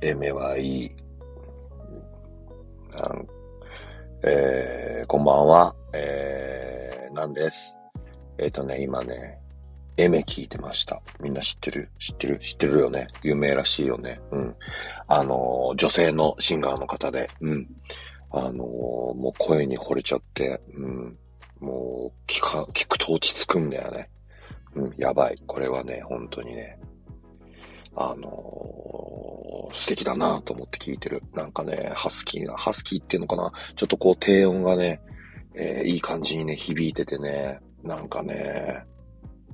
エメはいい。なんえー、こんばんは。えー、なんです。えっ、ー、とね、今ね、エメ聞いてました。みんな知ってる？知ってる？知ってるよね？有名らしいよね。うん。あのー、女性のシンガーの方で、うん。あのー、もう声に惚れちゃって、うん。もう、聞か、聞くと落ち着くんだよね。うん、やばい。これはね、本当にね、あのー、素敵だなと思って聞いてる。なんかね、ハスキーな、ハスキーっていうのかな？ちょっとこう低音がね、えー、いい感じにね、響いててね、なんかね、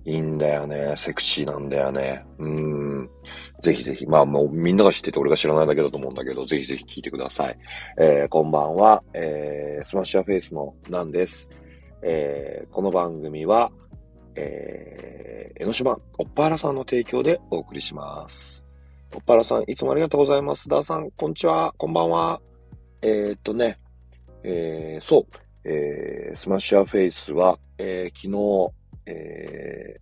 いいんだよね。セクシーなんだよね。うん。ぜひぜひ。まあもうみんなが知ってて俺が知らないだけだと思うんだけど、ぜひぜひ聞いてください。えー、こんばんは。えー、 Smash Your Face のなんです。えー、この番組は、えー、江ノ島、おっぱらさんの提供でお送りします。おっぱらさん、いつもありがとうございます。ダーさん、こんにちは、こんばんは。えー、っとね、えー、そう、えー、 Smash Your Face は、えー、昨日、え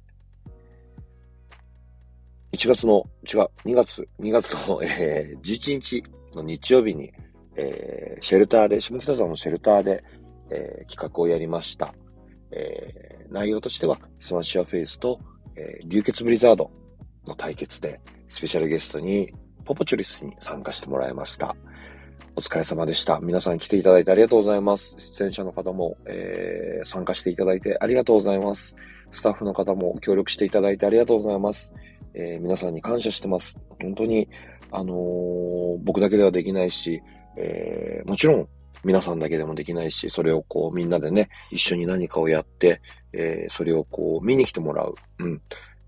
ー、1月の、違う、2月、2月の、えー、11日の日曜日に、えー、シェルターで、下北沢のシェルターで、えー、企画をやりました。えー、内容としては、 Smash Your Face と、えー、流血ブリザードの対決で、スペシャルゲストに、ポポチョリスに参加してもらいました。お疲れ様でした。皆さん来ていただいてありがとうございます。出演者の方も、えー、参加していただいてありがとうございます。スタッフの方も協力していただいてありがとうございます。えー、皆さんに感謝してます。本当に、あのー、僕だけではできないし、えー、もちろん皆さんだけでもできないし、それをこうみんなでね、一緒に何かをやって、えー、それをこう見に来てもらう。うん。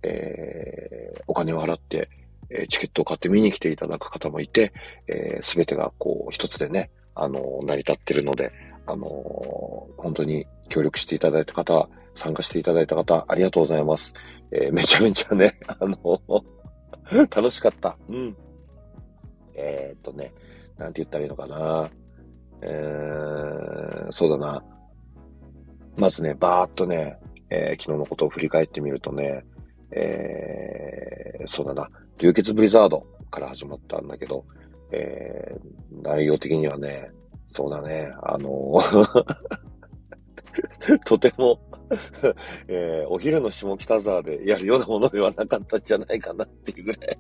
えー、お金を払って、えチケットを買って見に来ていただく方もいて、えー、全てがこう一つでね、あの成り立ってるので、あの本当に協力していただいた方、参加していただいた方、ありがとうございます。えー、めちゃめちゃね、あの楽しかった。うん。えー、っとね、なんて言ったらいいのかな。え、そうだな。まずね、バーっとね、えー、昨日のことを振り返ってみるとね、えー、そうだな、流血ブリザードから始まったんだけど、えー、内容的にはね、そうだね、あの とても えー、お昼の下北沢でやるようなものではなかったんじゃないかなっていうぐらい。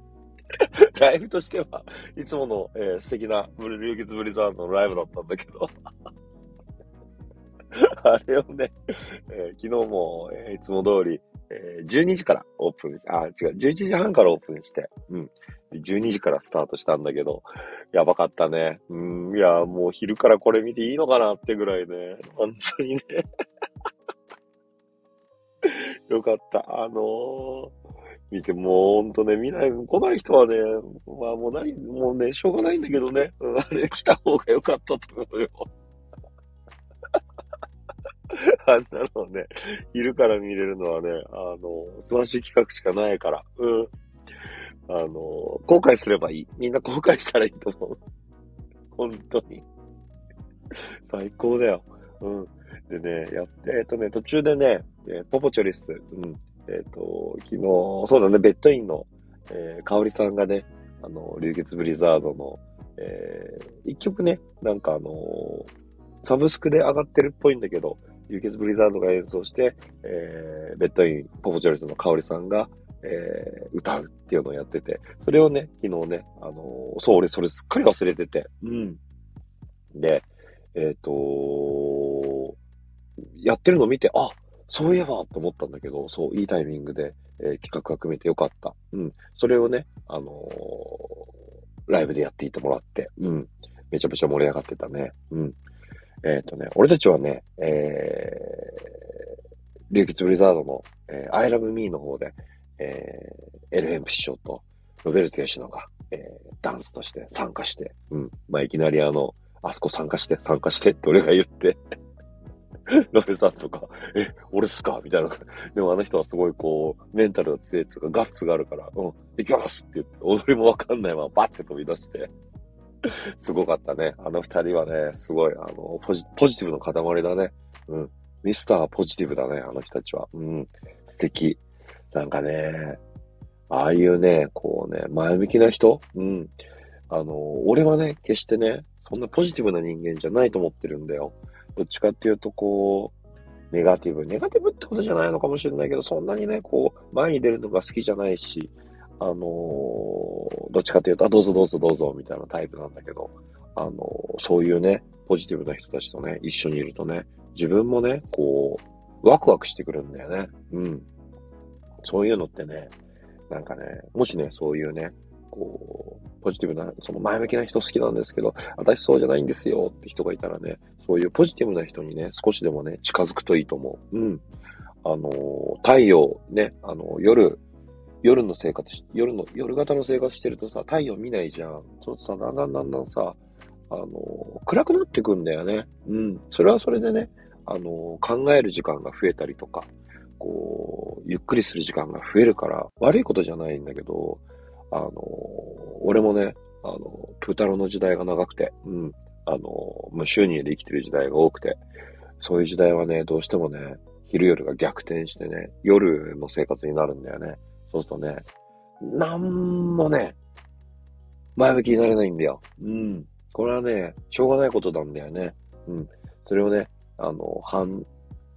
ライブとしては、いつもの、えー、素敵なブル流血ブリザードのライブだったんだけど あれをね、えー、昨日も、えー、いつも通り、えー、12時からオープンし、あ、違う、11時半からオープンして、うん。12時からスタートしたんだけど、やばかったね。うん、いや、もう昼からこれ見ていいのかなってぐらいね、本当にね よかった。あのー、見て、もうほんとね、見ない、来ない人はね、まあもうない、もうね、しょうがないんだけどね、あれ来た方がよかったと思うよ。あんなのね、昼から見れるのはね、あの、素晴らしい企画しかないから、うん。あの、後悔すればいい。みんな後悔したらいいと思う。本当に。最高だよ。うん。でね、やって、えっとね、途中でね、えー、ポポチョリス、うん。えっ、と、昨日、そうだね、ベッドインの、えー、かおりさんがね、あの、流血ブリザードの、えー、一曲ね、なんかあのー、サブスクで上がってるっぽいんだけど、流血ブリザードが演奏して、えー、ベッドイン、ポポチョリスのかおりさんが、えー、歌うっていうのをやってて、それをね、昨日ね、あのー、そう、俺それすっかり忘れてて、うん。で、えっ、ー、とやってるのを見て、あ、そういえばと思ったんだけど、そう、いいタイミングで、えー、企画が組めてよかった。うん。それをね、あのー、ライブでやっていてもらって、うん。めちゃめちゃ盛り上がってたね。うん。えっ、ー、とね、俺たちはね、えー、流血ブリザードの、えー、I love me の方で、えー、エルヘンプ師匠とロベルト・ヨシノが、えー、ダンスとして参加して、うん。まあ、いきなりあの、あそこ参加して、参加してって俺が言ってロペさんとか、え、俺っすか？みたいな。でもあの人はすごいこう、メンタルが強いとか、ガッツがあるから、うん、行きますって言って、踊りもわかんないままバッて飛び出して。すごかったね。あの二人はね、すごい、あの、ポジポジティブの塊だね。うん。ミスターポジティブだね、あの人たちは。うん。素敵。なんかね、ああいうね、こうね、前向きな人？うん。あの、俺はね、決してね、そんなポジティブな人間じゃないと思ってるんだよ。どっちかっていうと、こう、ネガティブ。ネガティブってことじゃないのかもしれないけど、そんなにね、こう、前に出るのが好きじゃないし、あのーどっちかっていうと、あ、どうぞどうぞどうぞ、みたいなタイプなんだけど、あのーそういうね、ポジティブな人たちとね、一緒にいるとね、自分もね、こう、ワクワクしてくるんだよね。うん。そういうのってね、なんかね、もしね、そういうね、こう、ポジティブな、その前向きな人好きなんですけど、私そうじゃないんですよって人がいたらね、そういうポジティブな人にね、少しでもね、近づくといいと思う。うん。あのー、太陽、ね、あのー、夜、夜の生活し、夜の、夜型の生活してるとさ、太陽見ないじゃん。そうさ、だんだんだんだんさ、あのー、暗くなってくんだよね。うん。それはそれでね、あの考える時間が増えたりとか、こう、ゆっくりする時間が増えるから、悪いことじゃないんだけど、あの、俺もね、あの、プータロの時代が長くて、うん、あの、無収入で生きてる時代が多くて、そういう時代はね、どうしてもね、昼夜が逆転してね、夜の生活になるんだよね。そうするとね、なんもね、前向きになれないんだよ。うん。これはね、しょうがないことなんだよね。うん。それをね、あの、反、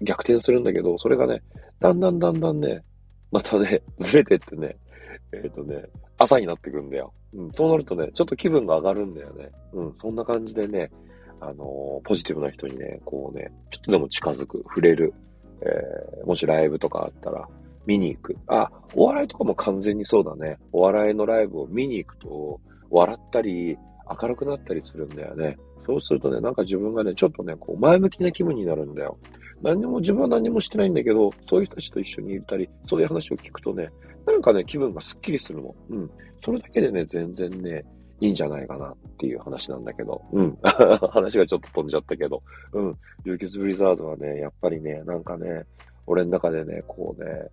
逆転するんだけど、それがね、だんだんだんだんね、またね、ずれてってね、えっ、とね、朝になってくんだよ。うん。そうなるとね、ちょっと気分が上がるんだよね。うん。そんな感じでね、あのポジティブな人にね、こうね、ちょっとでも近づく、触れる、えー、もしライブとかあったら、見に行く。あ、お笑いとかも完全にそうだね。お笑いのライブを見に行くと、笑ったり、明るくなったりするんだよね。そうするとね、なんか自分がね、ちょっとね、こう、前向きな気分になるんだよ。何も、自分は何もしてないんだけど、そういう人たちと一緒にいたり、そういう話を聞くとね、なんかね、気分がスッキリするの。うん。それだけでね、全然ね、いいんじゃないかなっていう話なんだけど。うん。話がちょっと飛んじゃったけど。うん。流血ブリザードはね、やっぱりね、なんかね、俺の中でね、こうね、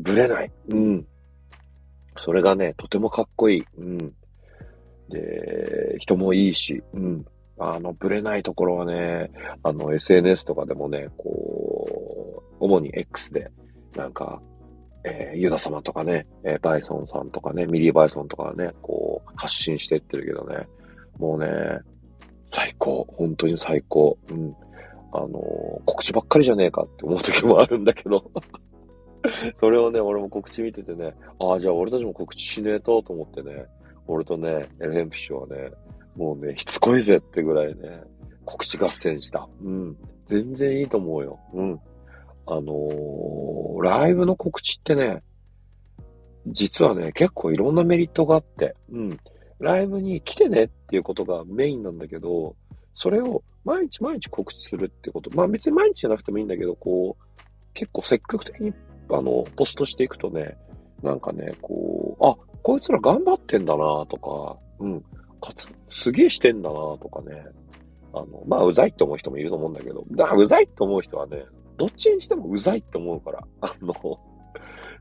ぶれない。うん。それがね、とてもかっこいい。うん。で、人もいいし、うん。あの、ぶれないところはね、あの、SNS とかでもね、こう、主に X で、なんか、えーユダ様とかね、えーバイソンさんとかね、ミリー・バイソンとかね、こう、発信してってるけどね、もうね、最高。本当に最高。うん。あのー告知ばっかりじゃねえかって思う時もあるんだけど、それをね、俺も告知見ててね、ああ、じゃあ俺たちも告知しねえとと思ってね、俺とね、エルヘンプシュはね、もうね、しつこいぜってぐらいね、告知合戦した。うん。全然いいと思うよ。うん。あのーライブの告知ってね、実はね、結構いろんなメリットがあって、うん。ライブに来てねっていうことがメインなんだけど、それを毎日毎日告知するってこと。まあ別に毎日じゃなくてもいいんだけど、こう、結構積極的に、あの、ポストしていくとね、なんかね、こう、あ、こいつら頑張ってんだなとか、うん、かつ、すげえしてんだなとかね、あの、まあ、うざいって思う人もいると思うんだけど、だうざいって思う人はね、どっちにしてもうざいって思うから、あの、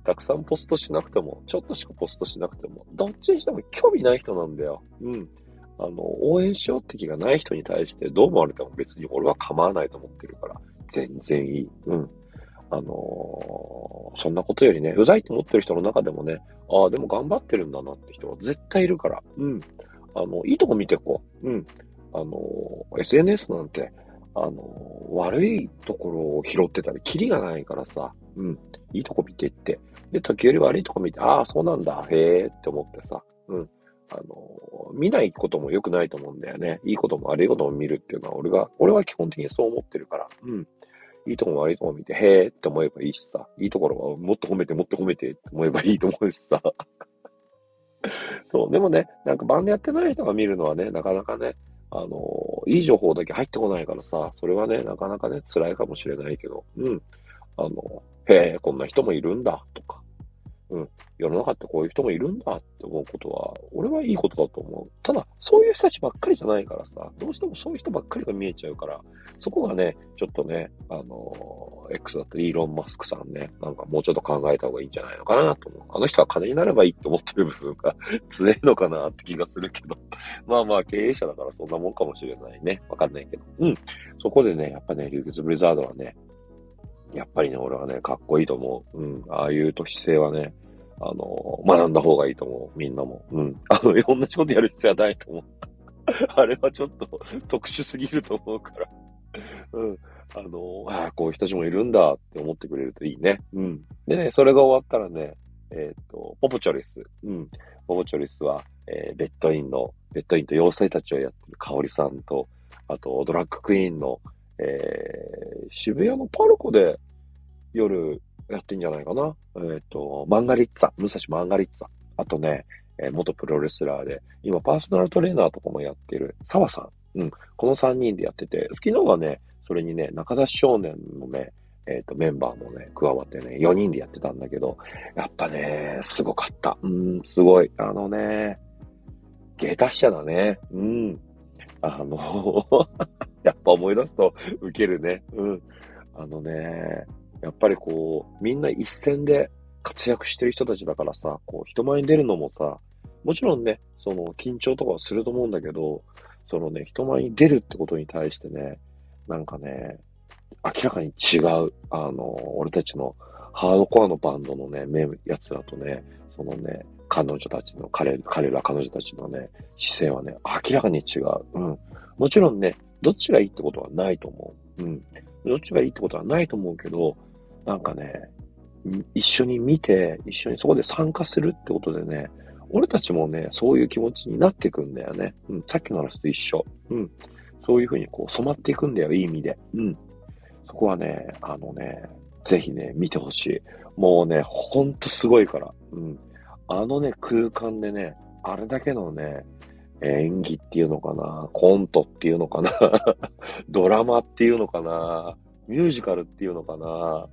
たくさんポストしなくても、ちょっとしかポストしなくても、どっちにしても興味ない人なんだよ。うん。あの、応援しようって気がない人に対してどう思われても別に俺は構わないと思ってるから、全然いい。うん。あのーそんなことよりね、うざいって思ってる人の中でもね、ああ、でも頑張ってるんだなって人は絶対いるから、うん。あの、いいとこ見てこう。うん。あのー SNS なんて、あの悪いところを拾ってたらキリがないからさ、うん。いいとこ見てって。で、時折悪いとこ見て、ああ、そうなんだ、へえって思ってさ、うん。あの見ないことも良くないと思うんだよね。いいことも悪いことも見るっていうのは、俺が、俺は基本的にそう思ってるから、うん。いいとこも悪いとこも見て、へえって思えばいいしさ、いいところはもっと褒めてもっと褒めてって思えばいいと思うしさ。そう、でもね、なんかバンドやってない人が見るのはね、なかなかね、あのいい情報だけ入ってこないからさ、それはね、なかなかね、辛いかもしれないけど、うん。あの、へえ、こんな人もいるんだ、とか、うん。世の中ってこういう人もいるんだって思うことは、俺はいいことだと思う。ただ、そういう人たちばっかりじゃないからさ、どうしてもそういう人ばっかりが見えちゃうから、そこがね、ちょっとね、あの、X だったり、イーロン・マスクさんね、なんかもうちょっと考えた方がいいんじゃないのかなと思う。あの人は金になればいいって思ってる部分が 強いのかなって気がするけど。まあまあ、経営者だからそんなもんかもしれないね。わかんないけど。うん。そこでね、やっぱね、流血ブリザードはね、やっぱりね、俺はね、かっこいいと思う。うん。ああいう姿勢はね、あの、学んだ方がいいと思う。みんなも。うん。あの、同じことやる必要はないと思う。あれはちょっと特殊すぎると思うから。うん。あの、ああ、こういう人たちもいるんだって思ってくれるといいね。うん。でね、それが終わったらね、えっ、ー、と、ポポチョリス。うん。ポポチョリスは、えー、ベッドインの、ベッドインと妖精たちをやってる香織さんと、あと、ドラッグクイーンの、えー、渋谷のパルコで夜やってんじゃないかな。えっ、ー、と、マンガリッツァ、武蔵マンガリッツァ。あとね、えー、元プロレスラーで、今パーソナルトレーナーとかもやってる澤さん。うん。この3人でやってて、昨日はね、それにね、中田少年のね、えっ、ー、と、メンバーもね、加わってね、4人でやってたんだけど、やっぱね、すごかった。うん、すごい。あのね、芸達者だね。うん。あの やっぱ思い出すとウケるね。うん。あのね、やっぱりこう、みんな一戦で活躍してる人たちだからさ、こう、人前に出るのもさ、もちろんね、その緊張とかはすると思うんだけど、そのね、人前に出るってことに対してね、なんかね、明らかに違う、あの、俺たちのハードコアのバンドのね、やつらとね、そのね、彼女たちの、彼、彼ら彼女たちのね、姿勢はね、明らかに違う。うん。もちろんね、どっちがいいってことはないと思う。うん。どっちがいいってことはないと思うけど、なんかね、一緒に見て、一緒にそこで参加するってことでね、俺たちもね、そういう気持ちになっていくんだよね。うん、さっきの話と一緒。うん。そういうふうにこう染まっていくんだよ、いい意味で。うん。そこはね、あのね、ぜひね、見てほしい。もうね、ほんとすごいから。うん。あのね、空間でね、あれだけのね、演技っていうのかな、コントっていうのかな、ドラマっていうのかな、ミュージカルっていうのかな、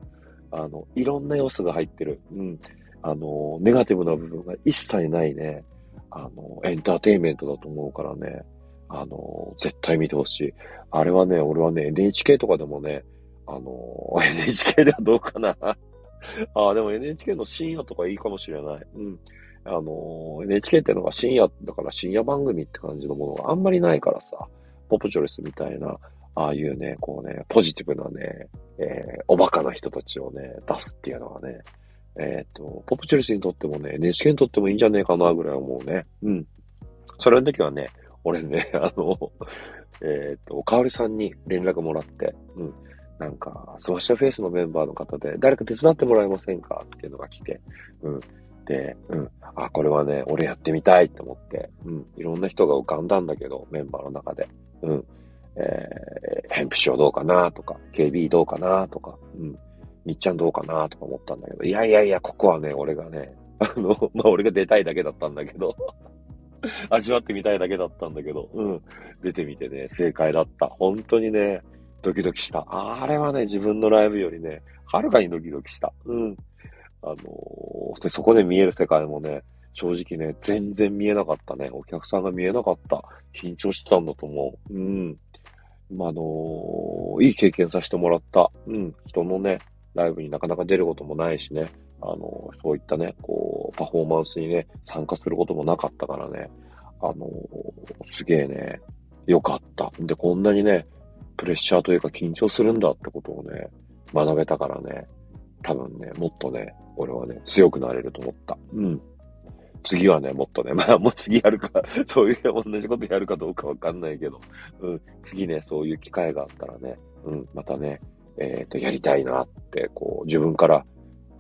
あの、いろんな要素が入ってる。うん。あの、ネガティブな部分が一切ないね、あの、エンターテインメントだと思うからね、あの、絶対見てほしい。あれはね、俺はね、NHK とかでもね、あの、NHK ではどうかな ああ、でも NHK の深夜とかいいかもしれない。うん。あの、NHK ってのが深夜だから深夜番組って感じのものがあんまりないからさ、ポプチョレスみたいな、ああいうね、こうね、ポジティブなね、えー、おバカな人たちをね、出すっていうのはね、えっ、ー、と、ポプチョレスにとってもね、NHK にとってもいいんじゃねえかなぐらい思うね。うん。それの時はね、俺ね、あの、えっ、ー、と、おかわりさんに連絡もらって、うん。なんか、 Smash Your Face のメンバーの方で、誰か手伝ってもらえませんかっていうのが来て、うん。で、うん。あ、これはね、俺やってみたいって思って、うん。いろんな人が浮かんだんだけど、メンバーの中で。うん。えー、ヘンプショーどうかなとか、KB どうかなとか、うん。みっちゃんどうかなとか思ったんだけど、いやいやいや、ここはね、俺がね、あの、まあ、俺が出たいだけだったんだけど 味わってみたいだけだったんだけど、うん。出てみてね、正解だった。本当にね、ドキドキした。あれはね、自分のライブよりね、はるかにドキドキした。うん。あのー、そこで見える世界もね、正直ね、全然見えなかったね。お客さんが見えなかった。緊張してたんだと思う。うん。まあ、あの、いい経験させてもらった。うん。人のね、ライブになかなか出ることもないしね。あの、そういったね、こう、パフォーマンスにね、参加することもなかったからね。あの、すげえね、よかった。で、こんなにね、プレッシャーというか緊張するんだってことをね、学べたからね、多分ね、もっとね、俺はね、強くなれると思った。うん。次はね、もっとね、まあもう次やるか、そういう同じことやるかどうかわかんないけど、うん、次ね、そういう機会があったらね、うん、またね、えっ、ー、と、やりたいなって、こう、自分から、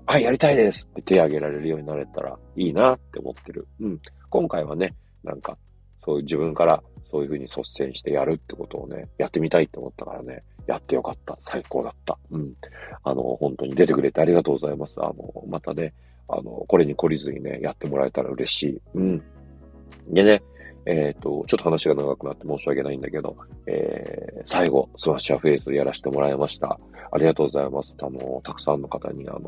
あ、やりたいですって手挙げられるようになれたらいいなって思ってる。うん。今回はね、なんか、そういう自分からそういうふうに率先してやるってことをね、やってみたいって思ったからね、やってよかった。最高だった。うん。あの、本当に出てくれてありがとうございます。あの、またね、あの、これに懲りずにね、やってもらえたら嬉しい。うん。でね、えっ、ー、と、ちょっと話が長くなって申し訳ないんだけど、えー、最後、スマッシャーフェイズやらせてもらいました。ありがとうございます。あの、たくさんの方に、あの、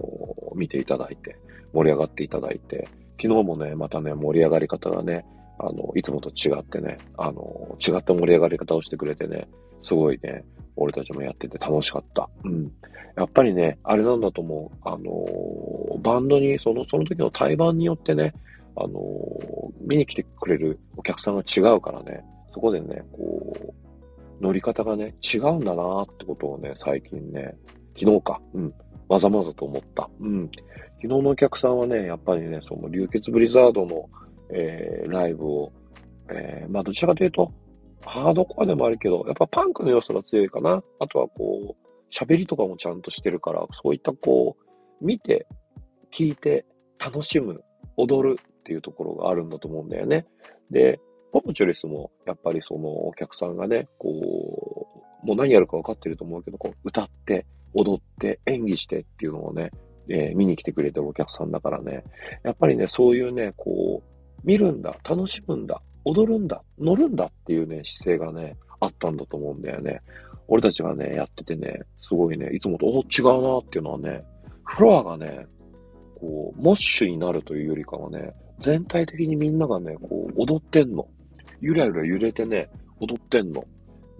見ていただいて、盛り上がっていただいて、昨日もね、またね、盛り上がり方がね、あの、いつもと違ってね、あの、違った盛り上がり方をしてくれてね、すごいね、俺たちもやってて楽しかった。うん。やっぱりね、あれなんだと思う。あの、バンドに、その、その時の対バンによってね、あの、見に来てくれるお客さんが違うからね、そこでね、こう、乗り方がね、違うんだなってことをね、最近ね、昨日か、うん、まざまざと思った。うん。昨日のお客さんはね、やっぱりね、その流血ブリザードの、えー、ライブを、えー、まあどちらかというと、ハードコアでもあるけど、やっぱパンクの要素が強いかな。あとはこう、喋りとかもちゃんとしてるから、そういったこう、見て、聞いて、楽しむ、踊るっていうところがあるんだと思うんだよね。で、ポポチョリスも、やっぱりそのお客さんがね、こう、もう何やるか分かってると思うけど、こう、歌って、踊って、演技してっていうのをね、えー、見に来てくれてるお客さんだからね、やっぱりね、そういうね、こう、見るんだ、楽しむんだ、踊るんだ、乗るんだっていうね、姿勢がね、あったんだと思うんだよね。俺たちがね、やっててね、すごいね、いつもと、お、違うなっていうのはね、フロアがね、こう、モッシュになるというよりかはね、全体的にみんながね、こう、踊ってんの。ゆらゆら揺れてね、踊ってんの。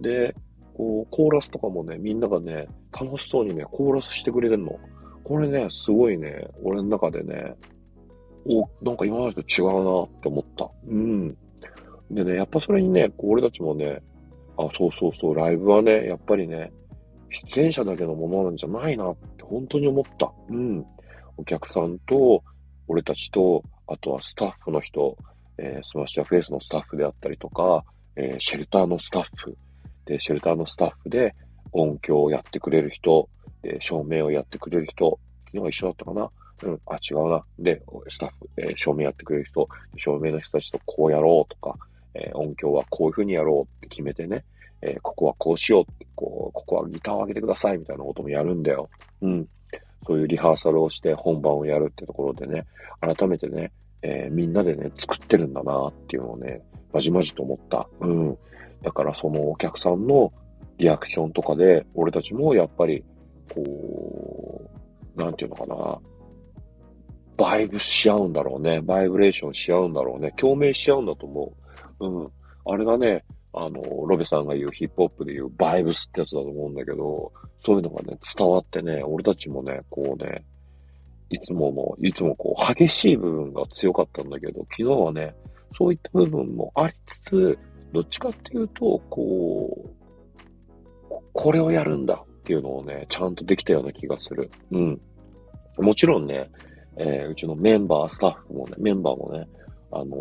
で、こう、コーラスとかもね、みんながね、楽しそうにね、コーラスしてくれてんの。これね、すごいね、俺の中でね、お、なんか今までと違うなって思った。うん。でね、やっぱそれにね、こう俺たちもね、あ、そうそうそう、ライブはね、やっぱりね、出演者だけのものなんじゃないなって本当に思った。うん。お客さんと、俺たちと、あとはスタッフの人、えー、 Smash Your Face のスタッフであったりとか、えー、シェルターのスタッフ、で、シェルターのスタッフで音響をやってくれる人、で、照明をやってくれる人、昨日は一緒だったかな？うん、あ、違うな。で、スタッフ、えー、照明やってくれる人、照明の人たちとこうやろうとか、えー、音響はこういう風にやろうって決めてね、えー、ここはこうしようって、こう、ここはギターを上げてくださいみたいなこともやるんだよ。うん。そういうリハーサルをして本番をやるってところでね、改めてね、えー、みんなでね、作ってるんだなっていうのをね、まじまじと思った。うん。だからそのお客さんのリアクションとかで、俺たちもやっぱり、こう、なんていうのかな、バイブし合うんだろうね。バイブレーションし合うんだろうね。共鳴し合うんだと思う。うん。あれがね、あの、ロベさんが言うヒップホップで言うバイブスってやつだと思うんだけど、そういうのがね、伝わってね、俺たちもね、こうね、いつもの、いつもこう、激しい部分が強かったんだけど、昨日はね、そういった部分もありつつ、どっちかっていうと、こう、これをやるんだっていうのをね、ちゃんとできたような気がする。うん。もちろんね、えー、うちのメンバー、スタッフもね、メンバーもね、あの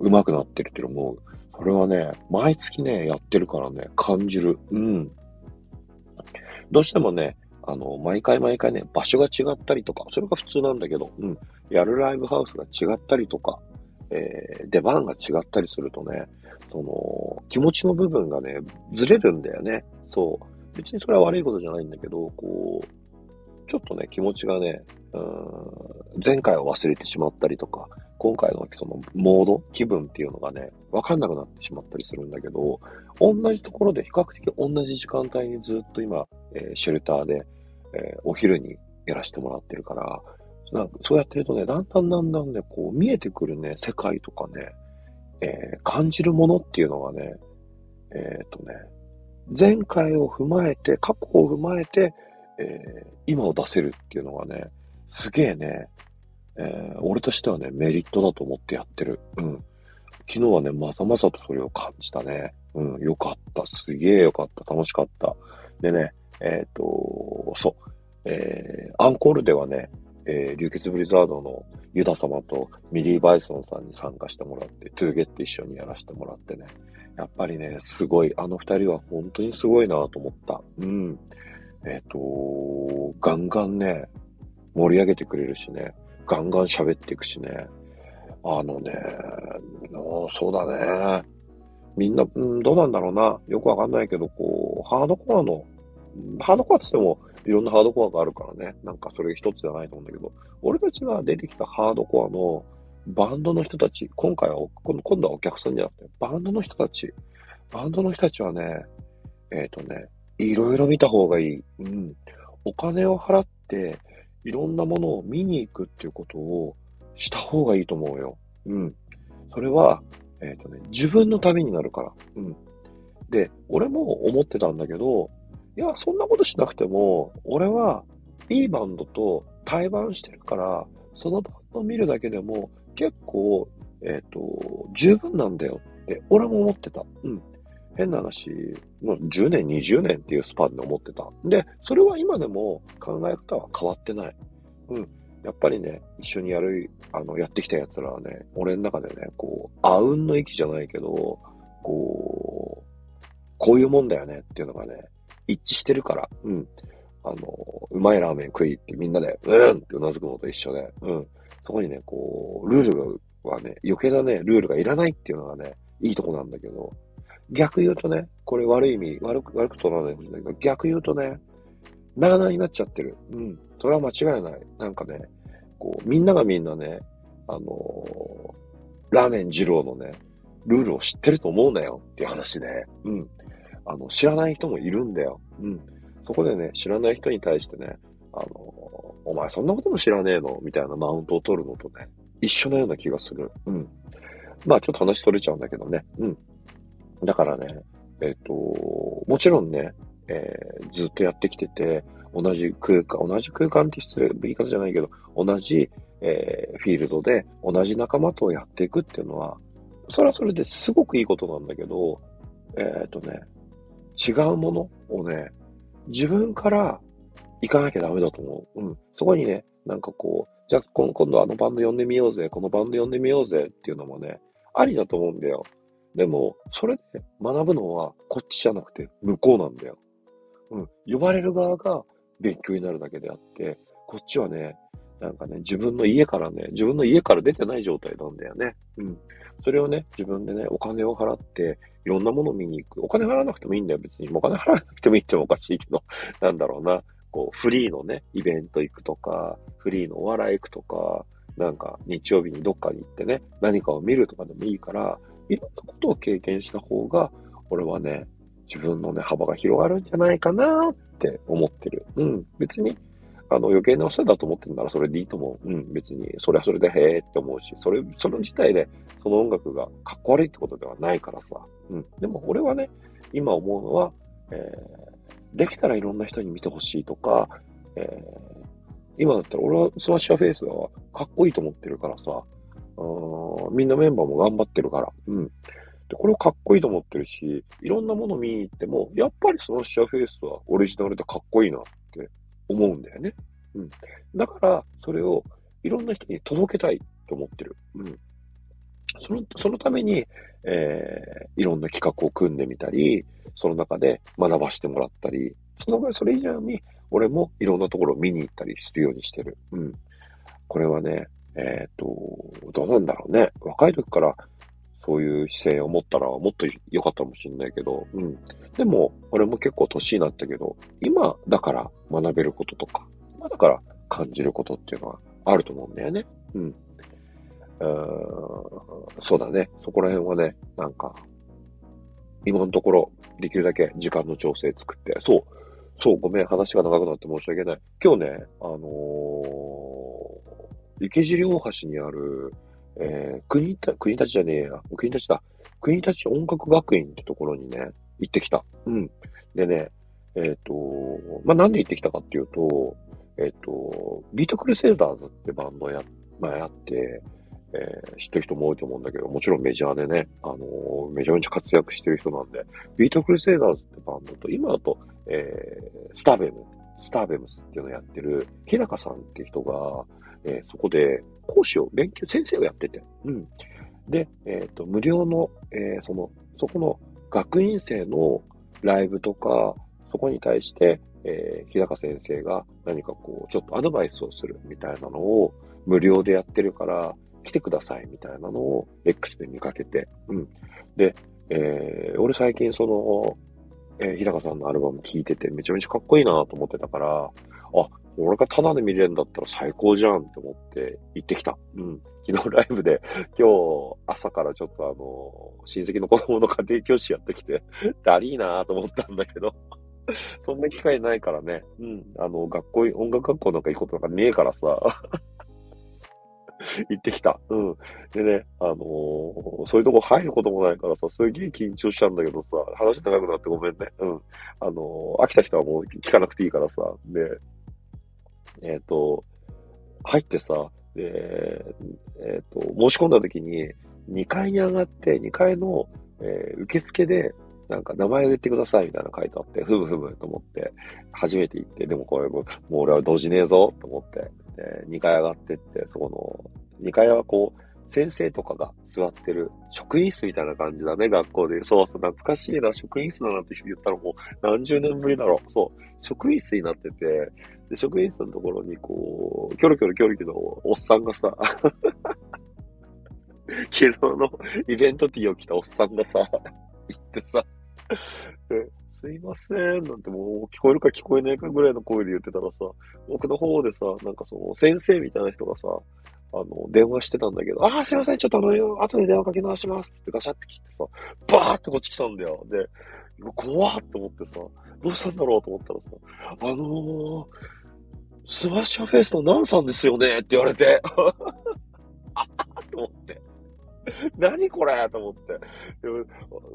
ー、上手くなってるっていうのも、それはね、毎月ね、やってるからね、感じる。うん。どうしてもね、あの、毎回毎回ね、場所が違ったりとか、それが普通なんだけど、うん。やるライブハウスが違ったりとか、えー、出番が違ったりするとね、その、気持ちの部分がね、ずれるんだよね。そう。別にそれは悪いことじゃないんだけど、こう、ちょっとね、気持ちがね、うん、前回を忘れてしまったりとか、今回のそのモード、気分っていうのがね、わかんなくなってしまったりするんだけど、同じところで比較的同じ時間帯にずっと今、えー、シェルターで、えー、お昼にやらせてもらってるから、なんかそうやってるとね、だんだんだんだんね、こう見えてくるね、世界とかね、えー、感じるものっていうのがね、えっ、とね、前回を踏まえて、過去を踏まえて、え今を出せるっていうのがね、すげえね、えー、俺としてはね、メリットだと思ってやってる。うん。昨日はね、まざまざとそれを感じたね。うん、よかった。すげえよかった。楽しかった。でね、えっ、ー、と、そう。えー、アンコールではね、えー、流血ブリザードのユダ様とミリー・バイソンさんに参加してもらって、トゥーゲット一緒にやらせてもらってね。やっぱりね、すごい、あの二人は本当にすごいなと思った。うん。えっ、ー、と、ガンガンね、盛り上げてくれるしね、ガンガン喋っていくしね。あのね、そうだね。みんな、うん、どうなんだろうな。よくわかんないけど、こう、ハードコアの、ハードコアって言っても、いろんなハードコアがあるからね。なんかそれ一つじゃないと思うんだけど、俺たちが出てきたハードコアのバンドの人たち、今回は、今度はお客さんじゃなくて、バンドの人たち、バンドの人たちはね、えっ、ー、とね、いろいろ見た方がいい。うん。お金を払って、いろんなものを見に行くっていうことをした方がいいと思うよ。うん。それは、えっ、ー、とね、自分のためになるから。うん。で、俺も思ってたんだけど、いや、そんなことしなくても、俺はいいバンドと対バンしてるから、そのバンドを見るだけでも結構、えっ、ー、と、十分なんだよって、俺も思ってた。うん。変な話、もう10年、20年っていうスパンで思ってた。で、それは今でも考え方は変わってない。うん。やっぱりね、一緒にやる、あの、やってきた奴らはね、俺の中でね、こう、あうんの息じゃないけど、こう、こういうもんだよねっていうのがね、一致してるから、うん。あの、うまいラーメン食いってみんなで、うんってうなずくのと一緒で、うん。そこにね、こう、ルールはね、余計なね、ルールがいらないっていうのがね、いいとこなんだけど、逆言うとね、これ悪い意味、悪く、悪く取らないかもしれないけど、逆言うとね、ならなになっちゃってる。うん。それは間違いない。なんかね、こう、みんながみんなね、あのー、ラーメン二郎のね、ルールを知ってると思うなよっていう話で、うん。あの、知らない人もいるんだよ。うん。そこでね、知らない人に対してね、あのー、お前そんなことも知らねえの？みたいなマウントを取るのとね、一緒のような気がする。うん。まあちょっと話取れちゃうんだけどね。うん。だからね、えっ、と、もちろんね、えー、ずっとやってきてて、同じ空間、同じ空間って失礼、言い方じゃないけど、同じ、えー、フィールドで同じ仲間とやっていくっていうのは、それはそれですごくいいことなんだけど、えっ、とね、違うものをね、自分から行かなきゃダメだと思う。うん。そこにね、なんかこう、じゃあ今度あのバンド呼んでみようぜ、このバンド呼んでみようぜっていうのもね、ありだと思うんだよ。でも、それで学ぶのはこっちじゃなくて向こうなんだよ。うん。呼ばれる側が勉強になるだけであって、こっちはね、なんかね、自分の家からね、自分の家から出てない状態なんだよね。うん。それをね、自分でね、お金を払って、いろんなものを見に行く。お金払わなくてもいいんだよ、別に。お金払わなくてもいいってもおかしいけど、なんだろうな。こう、フリーのね、イベント行くとか、フリーのお笑い行くとか、なんか日曜日にどっかに行ってね、何かを見るとかでもいいから、いろんなことを経験した方が、俺はね、自分のね、幅が広がるんじゃないかなって思ってる。うん。別に、あの、余計なお世話だと思ってるならそれでいいと思う。うん。別に、それはそれでへえって思うし、それ、その自体で、その音楽がかっこ悪いってことではないからさ。うん。でも、俺はね、今思うのは、えー、できたらいろんな人に見てほしいとか、えー、今だったら俺は SMASH YOUR FACE はかっこいいと思ってるからさ、みんなメンバーも頑張ってるから。うん。で、これをかっこいいと思ってるし、いろんなもの見に行っても、やっぱりそのシャーフェイスはオリジナルでかっこいいなって思うんだよね。うん。だから、それをいろんな人に届けたいと思ってる。うん。その、そのために、えー、いろんな企画を組んでみたり、その中で学ばしてもらったり、そのぐらいそれ以上に、俺もいろんなところを見に行ったりするようにしてる。うん。これはね、えっ、ー、と、どうなんだろうね。若い時からそういう姿勢を持ったらもっと良かったかもしれないけど、うん。でも、俺も結構年になったけど、今だから学べることとか、今だから感じることっていうのはあると思うんだよね。うん。うそうだね。そこら辺はね、なんか、今のところ、できるだけ時間の調整作って、そう、そう、ごめん、話が長くなって申し訳ない。今日ね、あのー、池尻大橋にある、えー、国た、国立じゃねえや。国立だ。国立音楽学院ってところにね、行ってきた。うん。でね、えっ、ー、と、まあ、なんで行ってきたかっていうと、えっ、ー、と、ビートクルセイダーズってバンドや、まあ、やって、えー、知ってる人も多いと思うんだけど、もちろんメジャーでね、あのー、めちゃめちゃ活躍してる人なんで、ビートクルセイダーズってバンドと、今だと、えー、スターベム、スターベムスっていうのをやってる、日高さんって人が、えー、そこで講師を、勉強、先生をやってて、うん。で、えっ、ー、と、無料の、えー、その、そこの学院生のライブとか、そこに対して、えー、日高先生が何かこう、ちょっとアドバイスをするみたいなのを無料でやってるから、来てくださいみたいなのを X で見かけて、うん。で、えー、俺最近その、えー、日高さんのアルバム聴いててめちゃめちゃかっこいいなと思ってたから、あ、俺がタダで見れるんだったら最高じゃんって思って行ってきた。うん。昨日ライブで、今日朝からちょっとあの、親戚の子供の家庭教師やってきて、だりーなーと思ったんだけど、そんな機会ないからね。うん。あの、学校、音楽学校なんか行くことなんかねえからさ。行ってきた。うん。でね、あのー、そういうとこ入ることもないからさ、すげえ緊張しちゃうんだけどさ、話長くなってごめんね。うん。あのー、飽きた人はもう聞かなくていいからさ、で、えっ、ー、と、入ってさ、で、えっ、ー、と、申し込んだ時に、2階に上がって、2階の、えー、受付で、なんか名前を言ってくださいみたいな書いてあって、ふむふむと思って、初めて行って、でもこれもう俺は動じねえぞと思って、で、2階上がってって、そこの、2階はこう、先生とかが座ってる職員室みたいな感じだね、学校で。そうそう、懐かしいな、職員室だなんて言ったらもう何十年ぶりだろう。そう、職員室になってて、で、職員室のところにこう、キョロキョロキョロキョロおっさんがさ、昨日のイベントティーを着たおっさんがさ、行ってさ、すいません、なんてもう聞こえるか聞こえないかぐらいの声で言ってたらさ、奥の方でさ、なんかその先生みたいな人がさ、あの、電話してたんだけど、ああ、すいません、ちょっとあの、後で電話かけ直しますってガシャって切ってさ、バーってこっち来たんだよ。で、怖っと思ってさ、どうしたんだろうと思ったらさ、あのー、 SMASH YOUR FACE のナンさんですよねって言われて、あっと思って。何これと思って。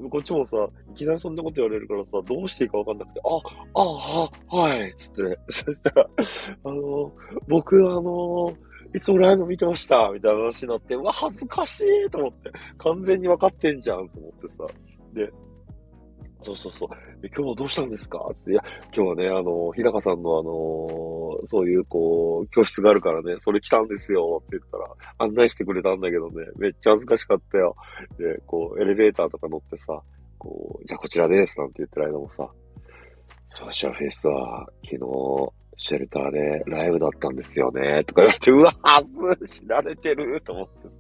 こっちもさ、いきなりそんなこと言われるからさ、どうしていいかわかんなくて、あ、あ、は、はい、つって、そしたら、あの、僕、あの、いつもライブ見てました、みたいな話になって、うわ、恥ずかしいと思って、完全に分かってんじゃん、と思ってさ。で、そうそうそう。今日はどうしたんですかって、いや、今日はね、あの、日高さんのあの、そういう、こう、教室があるからね、それ来たんですよって言ったら、案内してくれたんだけどね、めっちゃ恥ずかしかったよ。で、こう、エレベーターとか乗ってさ、こう、じゃあこちらですなんて言ってる間もさ、ソーシャルフェイスは、昨日、シェルターでライブだったんですよね、とか言われて、うわ、はず知られてると思ってさ。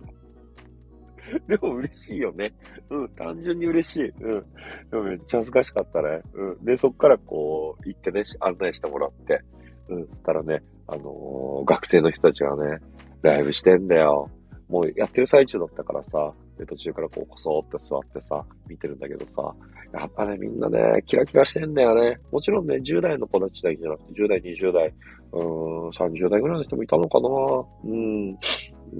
でも嬉しいよね。うん、単純に嬉しい。うん。でもめっちゃ恥ずかしかったね。うん。で、そっからこう、行ってね、案内してもらって。うん、そしたらね、あのー、学生の人たちがね、ライブしてんだよ。もうやってる最中だったからさ、で、途中からこう、こそって座ってさ、見てるんだけどさ、やっぱね、みんなね、キラキラしてんだよね。もちろんね、10代の子たちだけじゃなくて、10代、20代、うーん、30代ぐらいの人もいたのかなうん。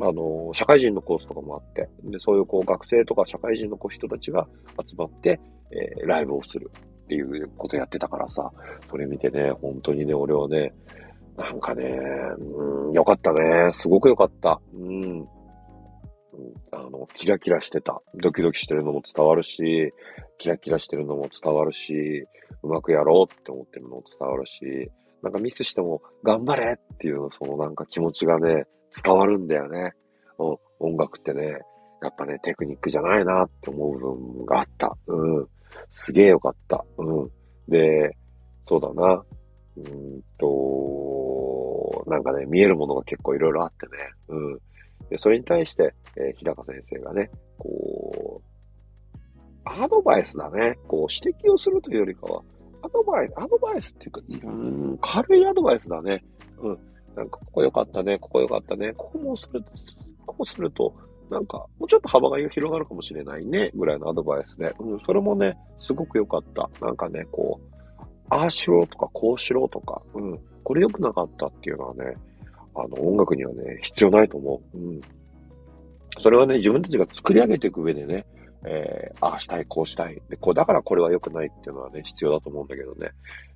あの、社会人のコースとかもあって、で、そういうこう、学生とか社会人の子人たちが集まって、えー、ライブをするっていうことやってたからさ、それ見てね、本当にね、俺はね、なんかね、うん、よかったね。すごくよかった。うん。あの、キラキラしてた。ドキドキしてるのも伝わるし、キラキラしてるのも伝わるし、うまくやろうって思ってるのも伝わるし、なんかミスしても頑張れっていうそのなんか気持ちがね、伝わるんだよね。うん、音楽ってね、やっぱね、テクニックじゃないなって思う部分があった。うん。すげえよかった。うん。で、そうだな。うんと、なんかね、見えるものが結構いろいろあってね。うん。で、それに対して、えー、日高先生がね、こう、アドバイスだね。こう、指摘をするというよりかは、アドバイス、アドバイスっていうか、うん、軽いアドバイスだね。うん。なんか、ここ良かったね、ここ良かったね、ここもすると、こうすると、なんか、もうちょっと幅が広がるかもしれないね、ぐらいのアドバイスで、うん、それもね、すごく良かった。なんかね、こう、ああしろとか、こうしろとか、うん、これ良くなかったっていうのはね、あの、音楽にはね、必要ないと思う。うん。それはね、自分たちが作り上げていく上でね、えー、ああしたい、こうしたい。で、こう、だからこれは良くないっていうのはね、必要だと思うんだけどね。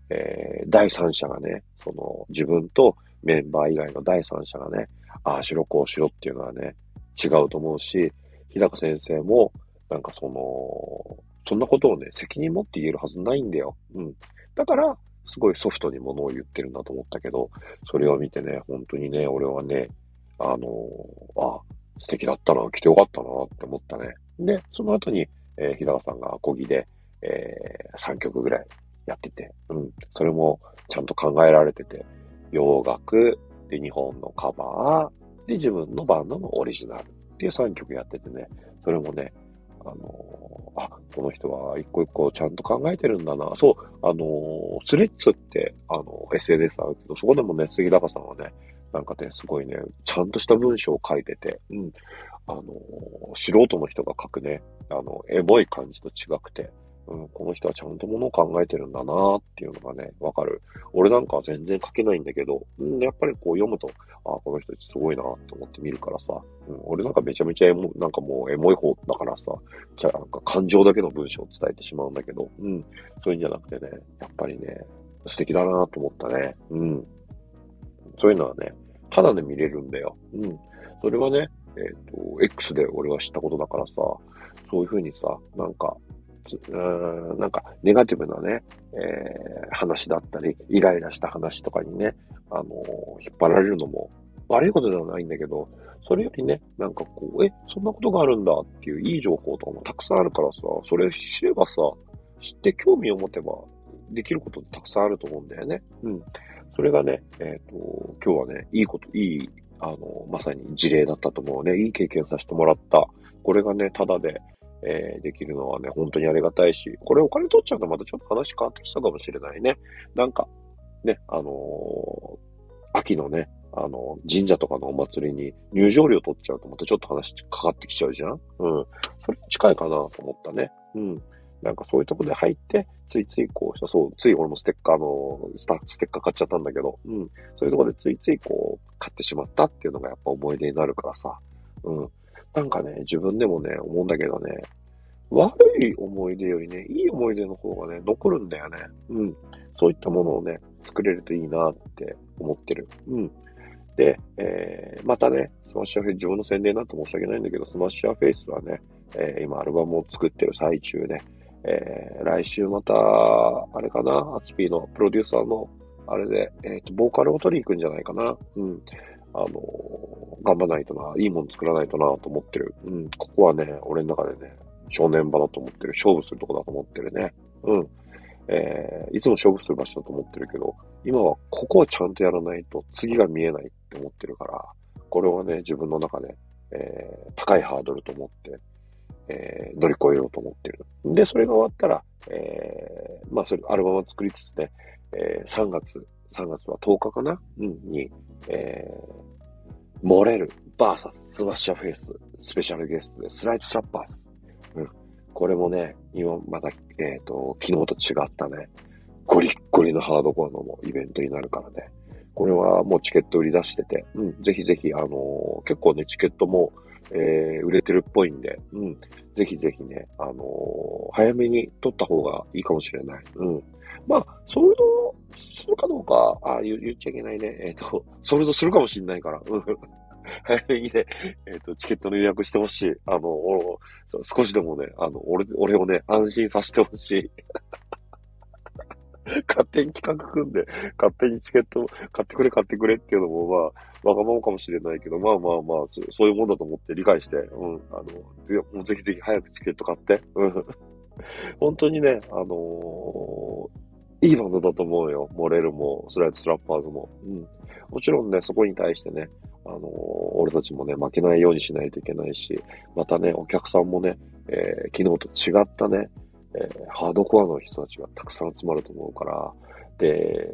えー、第三者がね、その、自分とメンバー以外の第三者がね、ああしろ、こうしろっていうのはね、違うと思うし、日高先生も、なんかその、そんなことをね、責任持って言えるはずないんだよ。うん。だから、すごいソフトにものを言ってるんだと思ったけど、それを見てね、本当にね、俺はね、あのー、あ、素敵だったな、来てよかったなって思ったね。で、その後に、えー、日高さんがアコギで、えー、3曲ぐらいやってて、うん、それもちゃんと考えられてて、洋楽、で、日本のカバー、で、自分のバンドのオリジナルっていう3曲やっててね、それもね、あのー、あ、この人は一個一個ちゃんと考えてるんだな。そう、あの、スレッツって、あの、SNS あるけど、そこでもね、杉高さんはね、なんかね、すごいね、ちゃんとした文章を書いてて、うん。あの、素人の人が書くね、あの、エモい感じと違くて、うん、この人はちゃんとものを考えてるんだなっていうのがね、わかる。俺なんかは全然書けないんだけど、うん、やっぱりこう読むと、あこの人すごいなって思って見るからさ、うん、俺なんかめちゃめちゃエモ、なんかもうエモい方だからさ、なんか感情だけの文章を伝えてしまうんだけど、うん、そういうんじゃなくてね、やっぱりね、素敵だなと思ったね。うん。そういうのはね、ただで見れるんだよ。うん。それはね、えっ、ー、と、X で俺は知ったことだからさ、そういう風にさ、なんか、うん、なんか、ネガティブなね、えー、話だったり、イライラした話とかにね、あのー、引っ張られるのも悪いことではないんだけど、それよりね、なんかこう、え、そんなことがあるんだっていういい情報とかもたくさんあるからさ、それ知ればさ、知って興味を持てばできることってたくさんあると思うんだよね。うん。それがね、えっ、ー、と、今日はね、いいこと、いい、あの、まさに事例だったと思うね。いい経験させてもらった。これがね、ただで、えー、できるのはね、本当にありがたいし、これお金取っちゃうとまたちょっと話変わってきたかもしれないね。なんか、ね、あのー、秋のね、あの、神社とかのお祭りに入場料取っちゃうとまたちょっと話かかってきちゃうじゃんうん。それ近いかなと思ったね。うん。なんかそういうとこで入って、ついついこう、そう、つい俺もステッカーの、スタッステッカー買っちゃったんだけど、うん。そういうとこでついついこう、買ってしまったっていうのがやっぱ思い出になるからさ。うん。なんかね、自分でもね、思うんだけどね、悪い思い出よりね、いい思い出の方がね、残るんだよね。うん。そういったものをね、作れるといいなって思ってる。うん。で、えー、またね、 SMASH YOUR FACE、自分の宣伝なんて申し訳ないんだけど、 SMASH YOUR FACE はね、えー、今アルバムを作ってる最中で、えー、来週また、あれかな、アツピーのプロデューサーの、あれで、えっ、ー、と、ボーカルを取りに行くんじゃないかな。うん。あの、頑張らないとな、いいもの作らないとなと思ってる。うん。ここはね、俺の中でね、正念場だと思ってる。勝負するとこだと思ってるね。うん。えー、いつも勝負する場所だと思ってるけど、今はここはちゃんとやらないと次が見えないって思ってるから、これはね、自分の中で、えー、高いハードルと思って、えー、乗り越えようと思ってる。で、それが終わったら、えー、まあ、それ、アルバムを作りつつね、えー、3月、3月は10日かな？うん、に、えー、モレル、バーサス、 SMASH YOUR FACE、スペシャルゲストで、 SLIGHT SLAPPERS。うん。これもね、今また、えっ、ー、と、昨日と違ったね、ゴリッゴリのハードコアのもイベントになるからね。これはもうチケット売り出してて、うん、ぜひぜひ、あのー、結構ね、チケットも、えー、売れてるっぽいんで、うん、ぜひぜひね、あのー、早めに取った方がいいかもしれない。うん。まあ、ソールドするかどうか、あ言言っちゃいけないね。えっ、ー、と、ソールドするかもしれないから、うん。早めにね、えっ、ー、と、チケットの予約してほしい。あの、お少しでもね、あの、俺、俺をね、安心させてほしい。勝手に企画組んで、勝手にチケット買ってくれ買ってくれっていうのも、まあ、わがままかもしれないけど、まあまあまあ、そそういうもんだと思って理解して、うん、あの、もうぜひぜひ早くチケット買って、うん。本当にね、あのー、いいバンドだと思うよ。モレルも、スライドスラッパーズも。うん。もちろんね、そこに対してね、あのー、俺たちもね、負けないようにしないといけないし、またね、お客さんもね、えー、昨日と違ったね、えー、ハードコアの人たちがたくさん集まると思うから、で、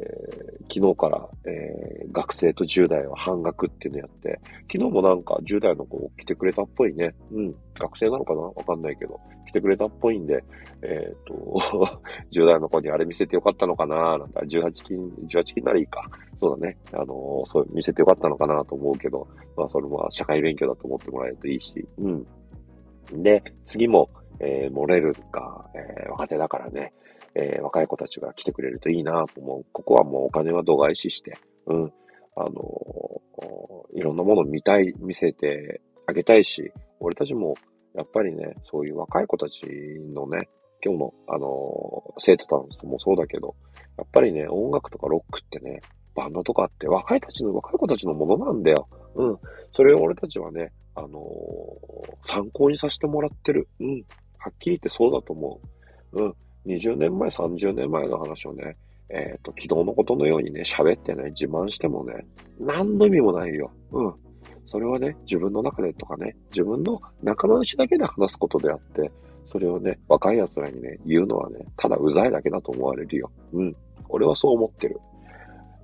昨日から、えー、学生と10代は半額っていうのやって、昨日もなんか10代の子来てくれたっぽいね。うん。学生なのかな？わかんないけど、来てくれたっぽいんで、えっ、ー、と、10代の子にあれ見せてよかったのかな？なんて、18金、18金ならいいか。そうだね。あのー、そう、見せてよかったのかなと思うけど、まあそれも社会勉強だと思ってもらえるといいし、うん。で、次も、えー、漏れるか、えー、若手だからね、えー、若い子たちが来てくれるといいなと思う。ここはもうお金は度外視して、うん、あのー、いろんなもの見たい、見せてあげたいし、俺たちも、やっぱりね、そういう若い子たちのね、今日の、あのー、生徒たちもそうだけど、やっぱりね、音楽とかロックってね、バンドとかって若いたちの、若い子たちのものなんだよ。うん。それを俺たちはね、あのー、参考にさせてもらってる。うん。はっきり言ってそうだと思う。うん。20年前、30年前の話をね、えっ、ー、と、昨日のことのようにね、喋ってね、自慢してもね、何の意味もないよ。うん。それはね、自分の中でとかね、自分の仲間内だけで話すことであって、それをね、若い奴らにね、言うのはね、ただうざいだけだと思われるよ。うん。俺はそう思ってる。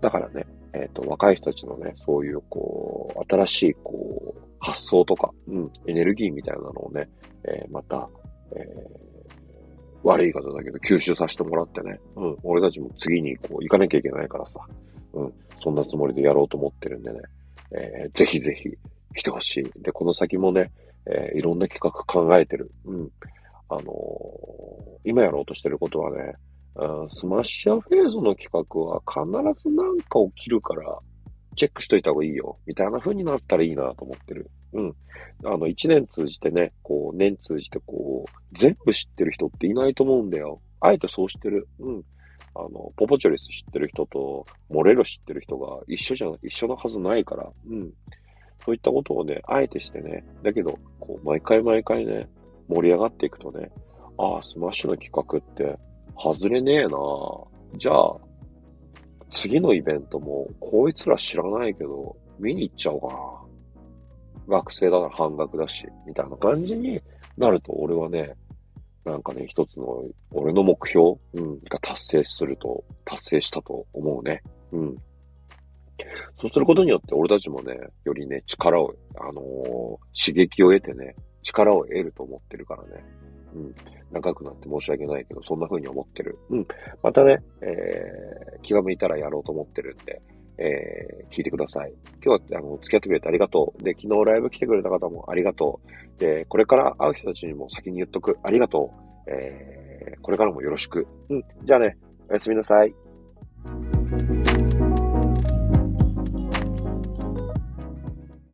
だからね、えっ、ー、と、若い人たちのね、そういう、こう、新しい、こう、発想とか、うん、エネルギーみたいなのをね、えー、また、えー悪い方だけど吸収させてもらってね。うん。俺たちも次にこう行かなきゃいけないからさ。うん。そんなつもりでやろうと思ってるんでね。えー、ぜひぜひ来てほしい。で、この先もね、えー、いろんな企画考えてる。うん。あのー、今やろうとしてることはね、うん、 SMASH YOUR FACE の企画は必ずなんか起きるから、チェックしといた方がいいよ。みたいな風になったらいいなと思ってる。うん。あの、一年通じてね、こう、年通じてこう、全部知ってる人っていないと思うんだよ。あえてそうしてる。うん。あの、ポポチョリス知ってる人と、モレロ知ってる人が一緒じゃ、一緒のはずないから。うん。そういったことをね、あえてしてね、だけど、こう、毎回毎回ね、盛り上がっていくとね、ああ、スマッシュの企画って、外れねえなじゃあ、次のイベントも、こいつら知らないけど、見に行っちゃおうかな。学生だから半額だし、みたいな感じになると、俺はね、なんかね、一つの、俺の目標、うん、が達成すると、達成したと思うね。うん。そうすることによって、俺たちもね、よりね、力を、あのー、刺激を得てね、力を得ると思ってるからね。うん。長くなって申し訳ないけど、そんな風に思ってる。うん。またね、えー、気が向いたらやろうと思ってるんで、えー、聞いてください。今日は、あの、付き合ってくれてありがとう。で、昨日ライブ来てくれた方もありがとう。で、これから会う人たちにも先に言っとく。ありがとう。えー、これからもよろしく。うん。じゃあね、おやすみなさい。